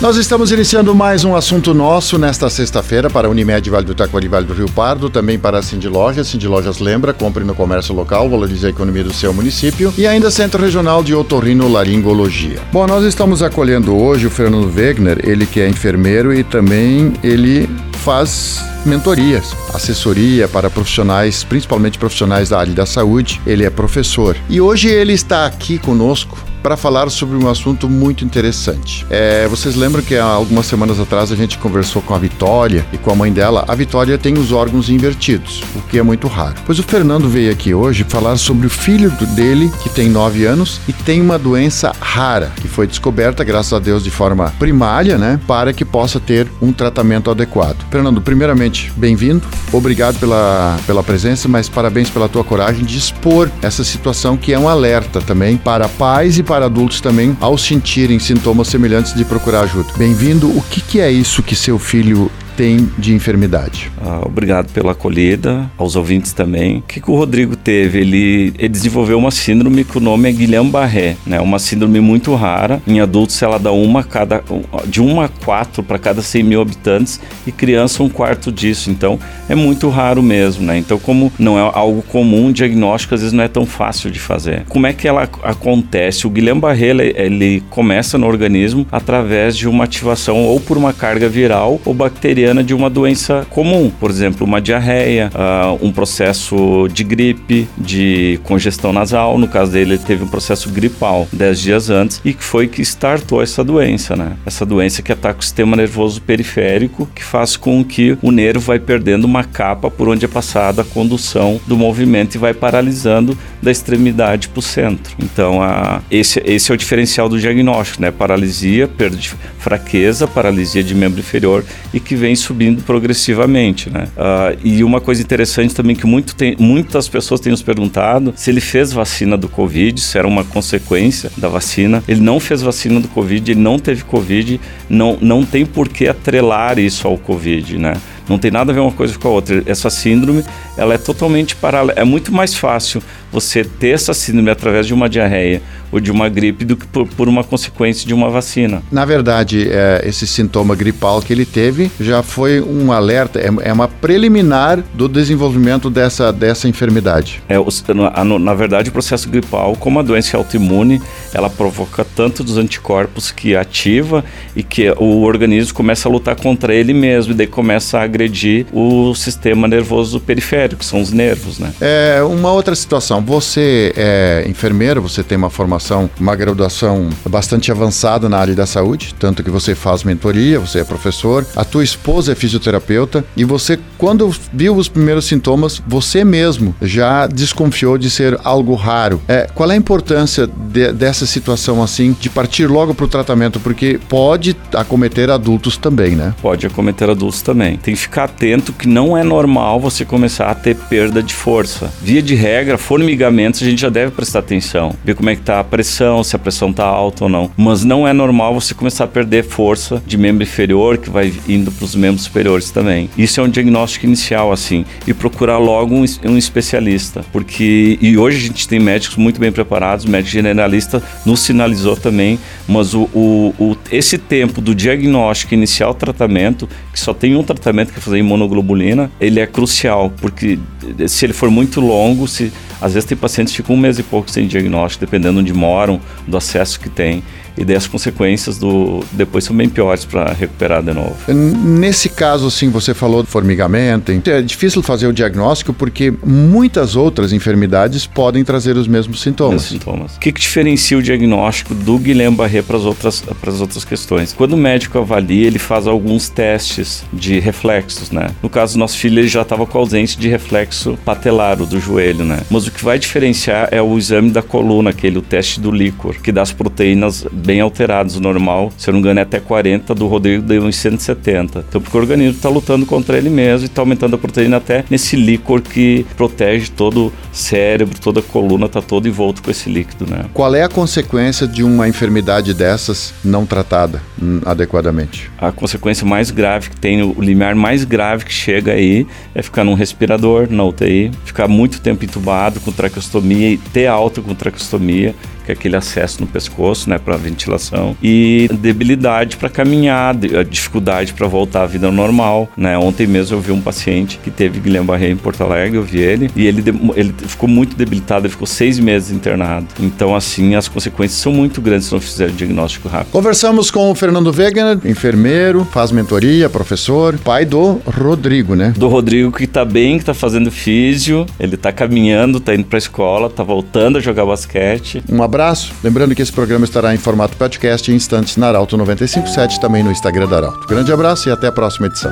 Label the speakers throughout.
Speaker 1: Nós estamos iniciando mais um assunto nosso nesta sexta-feira para a Unimed Vale do Taquari Vale do Rio Pardo, também para a Cindy Lojas. Cindy Lojas lembra, compre no comércio local, valorize a economia do seu município e ainda Centro Regional de Otorrino Laringologia. Bom, nós estamos acolhendo hoje o Fernando Wegner, ele que é enfermeiro e também ele faz mentorias, assessoria para profissionais, principalmente profissionais da área da saúde. Ele é professor. E hoje ele está aqui conosco para falar sobre um assunto muito interessante. É, vocês lembram que há algumas semanas atrás a gente conversou com a Vitória e com a mãe dela. A Vitória tem os órgãos invertidos, o que é muito raro. Pois o Fernando veio aqui hoje falar sobre o filho dele, que tem 9 anos e tem uma doença rara, que foi descoberta, graças a Deus, de forma primária, né, para que possa ter um tratamento adequado. Fernando, primeiramente, bem-vindo. Obrigado pela, pela presença, mas parabéns pela tua coragem de expor essa situação que é um alerta também para pais e para adultos também, ao sentirem sintomas semelhantes, de procurar ajuda. Bem-vindo. O que, que é isso que seu filho tem de enfermidade.
Speaker 2: Ah, obrigado pela acolhida, aos ouvintes também. O que, que o Rodrigo teve? Ele, ele, desenvolveu uma síndrome que o nome é Guillain-Barré, né? Uma síndrome muito rara. Em adultos ela dá uma cada, de 1 a 4 para cada 100 mil habitantes e criança um quarto disso. Então é muito raro mesmo, né? Então como não é algo comum, o diagnóstico às vezes não é tão fácil de fazer. Como é que ela acontece? O Guillain-Barré ele, ele começa no organismo através de uma ativação ou por uma carga viral ou bacteriana de uma doença comum, por exemplo, uma diarreia, uh, um processo de gripe, de congestão nasal. No caso dele, ele teve um processo gripal 10 dias antes e que foi que startou essa doença, né? Essa doença que ataca o sistema nervoso periférico, que faz com que o nervo vai perdendo uma capa por onde é passada a condução do movimento e vai paralisando da extremidade para o centro. Então, a, esse, esse é o diferencial do diagnóstico, né? Paralisia, perda fraqueza, paralisia de membro inferior e que vem subindo progressivamente, né? Uh, e uma coisa interessante também que muito tem, muitas pessoas têm nos perguntado se ele fez vacina do Covid, se era uma consequência da vacina. Ele não fez vacina do Covid, ele não teve Covid, não, não tem por que atrelar isso ao Covid, né? Não tem nada a ver uma coisa com a outra. Essa síndrome, ela é totalmente paralela. É muito mais fácil você ter essa síndrome através de uma diarreia ou de uma gripe do que por, por uma consequência de uma vacina.
Speaker 1: Na verdade, é, esse sintoma gripal que ele teve já foi um alerta, é, é uma preliminar do desenvolvimento dessa, dessa enfermidade.
Speaker 2: É, na, na verdade, o processo gripal, como a doença autoimune, ela provoca tanto dos anticorpos que ativa e que o organismo começa a lutar contra ele mesmo e daí começa a agredir o sistema nervoso periférico, que são os nervos, né?
Speaker 1: É, uma outra situação, você é enfermeiro, você tem uma formação uma graduação bastante avançada na área da saúde, tanto que você faz mentoria, você é professor, a tua esposa é fisioterapeuta e você, quando viu os primeiros sintomas, você mesmo já desconfiou de ser algo raro. É, qual é a importância de, dessa situação assim, de partir logo para o tratamento? Porque pode acometer adultos também, né?
Speaker 2: Pode acometer adultos também. Tem que ficar atento que não é normal você começar a ter perda de força. Via de regra, formigamentos a gente já deve prestar atenção, ver como é que tá a pressão, se a pressão está alta ou não. Mas não é normal você começar a perder força de membro inferior que vai indo para os membros superiores também. Isso é um diagnóstico inicial, assim, e procurar logo um, um especialista, porque e hoje a gente tem médicos muito bem preparados, médico generalista nos sinalizou também, mas o, o, o esse tempo do diagnóstico inicial tratamento, que só tem um tratamento que é fazer imunoglobulina, ele é crucial, porque se ele for muito longo, se às vezes tem pacientes que ficam um mês e pouco sem diagnóstico, dependendo onde moram, do acesso que tem e daí as consequências do depois são bem piores para recuperar de novo.
Speaker 1: Nesse caso, assim, você falou de formigamento, é difícil fazer o diagnóstico porque muitas outras enfermidades podem trazer os mesmos sintomas.
Speaker 2: sintomas. O que, que diferencia o diagnóstico do Guillain-Barré para as outras para as outras questões? Quando o médico avalia, ele faz alguns testes de reflexos, né? No caso do nosso filho, ele já estava com ausência de reflexo patelar, do joelho, né? Mas o que vai diferenciar é o exame da coluna, aquele o teste do líquor, que dá as proteínas bem alterados. O normal, se eu não engano, é até 40, do Rodrigo deu uns 170. Então, porque o organismo está lutando contra ele mesmo e está aumentando a proteína até nesse líquor que protege todo o cérebro, toda a coluna, está todo envolto com esse líquido, né?
Speaker 1: Qual é a consequência de uma enfermidade dessas não tratada adequadamente?
Speaker 2: A consequência mais grave que tem, o limiar mais grave que chega aí é ficar num respirador na UTI, ficar muito tempo entubado com traqueostomia e ter alta com traqueostomia, que é aquele acesso no pescoço, né, para ventilação, e debilidade para caminhar, dificuldade para voltar à vida normal, né? Ontem mesmo eu vi um paciente que teve Guillain-Barré em Porto Alegre, eu vi ele, e ele, ele ficou muito debilitado, ele ficou seis meses internado. Então, assim, as consequências são muito grandes se não fizer o diagnóstico rápido.
Speaker 1: Conversamos com o Fernando Wegener, enfermeiro, faz mentoria, professor, pai do Rodrigo, né?
Speaker 2: Do Rodrigo que tá bem, que tá fazendo físio, ele tá caminhando, tá indo pra escola, tá voltando a jogar basquete.
Speaker 1: Um abraço. Lembrando que esse programa estará em formato podcast em instantes na Arauto 957, também no Instagram da Arauto. Grande abraço e até a próxima edição.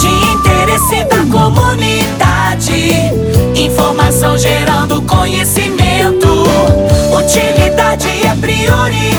Speaker 3: De interesse da comunidade, informação gerando conhecimento. Utilidade é prioridade.